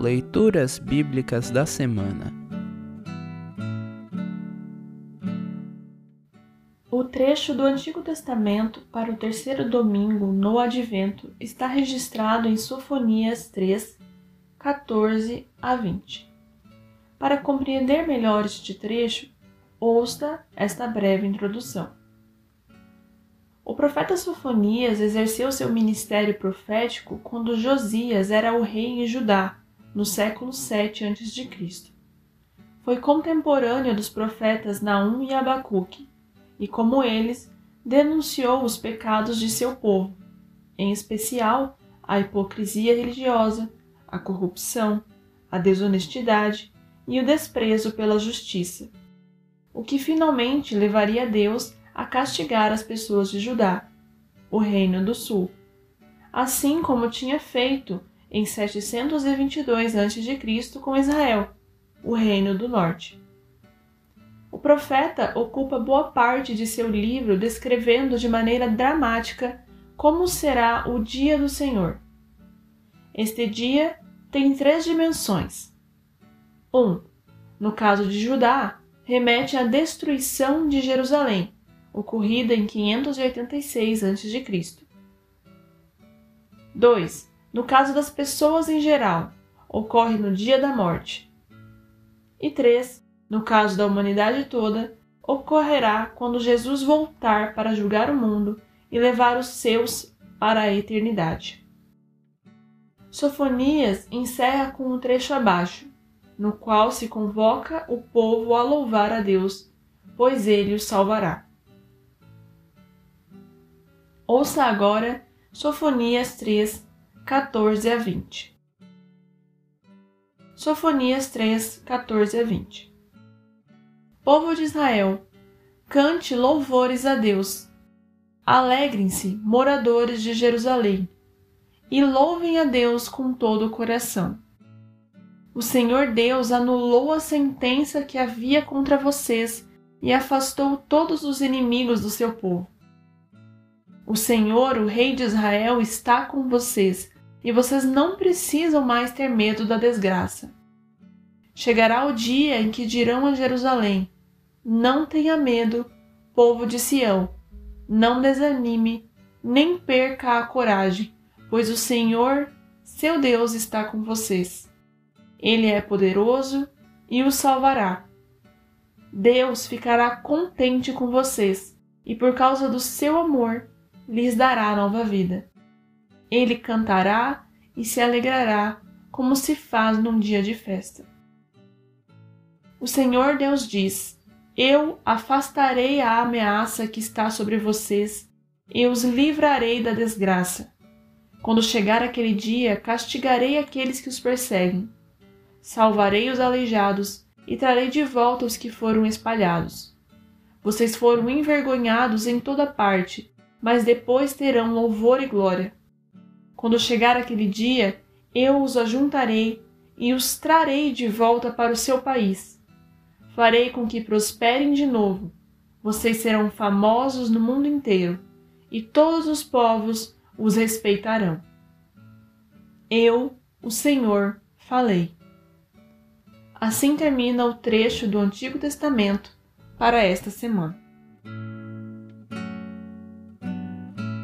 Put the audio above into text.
Leituras Bíblicas da Semana O trecho do Antigo Testamento para o terceiro domingo no Advento está registrado em Sofonias 3, 14 a 20. Para compreender melhor este trecho, ouça esta breve introdução. O profeta Sofonias exerceu seu ministério profético quando Josias era o rei em Judá, no século 7 a.C. Foi contemporâneo dos profetas Naum e Abacuque, e como eles, denunciou os pecados de seu povo, em especial a hipocrisia religiosa, a corrupção, a desonestidade e o desprezo pela justiça, o que finalmente levaria Deus a castigar as pessoas de Judá, o reino do sul, assim como tinha feito em 722 a.C. com Israel, o reino do norte. O profeta ocupa boa parte de seu livro descrevendo de maneira dramática como será o dia do Senhor. Este dia tem três dimensões. 1. Um, no caso de Judá, remete à destruição de Jerusalém, ocorrida em 586 a.C. 2. No caso das pessoas em geral, ocorre no dia da morte. E 3. No caso da humanidade toda, ocorrerá quando Jesus voltar para julgar o mundo e levar os seus para a eternidade. Sofonias encerra com um trecho abaixo, no qual se convoca o povo a louvar a Deus, pois ele os salvará. Ouça agora Sofonias 3, 14 a 20. Sofonias 3, 14 a 20. Povo de Israel, cante louvores a Deus. Alegrem-se, moradores de Jerusalém, e louvem a Deus com todo o coração. O Senhor Deus anulou a sentença que havia contra vocês e afastou todos os inimigos do seu povo. O Senhor, o Rei de Israel, está com vocês e vocês não precisam mais ter medo da desgraça. Chegará o dia em que dirão a Jerusalém: Não tenha medo, povo de Sião, não desanime, nem perca a coragem, pois o Senhor, seu Deus, está com vocês. Ele é poderoso e os salvará. Deus ficará contente com vocês e, por causa do seu amor, lhes dará nova vida. Ele cantará e se alegrará, como se faz num dia de festa. O Senhor Deus diz: Eu afastarei a ameaça que está sobre vocês e os livrarei da desgraça. Quando chegar aquele dia, castigarei aqueles que os perseguem. Salvarei os aleijados e trarei de volta os que foram espalhados. Vocês foram envergonhados em toda parte mas depois terão louvor e glória. Quando chegar aquele dia, eu os ajuntarei e os trarei de volta para o seu país. Farei com que prosperem de novo. Vocês serão famosos no mundo inteiro, e todos os povos os respeitarão. Eu, o Senhor, falei. Assim termina o trecho do Antigo Testamento para esta semana.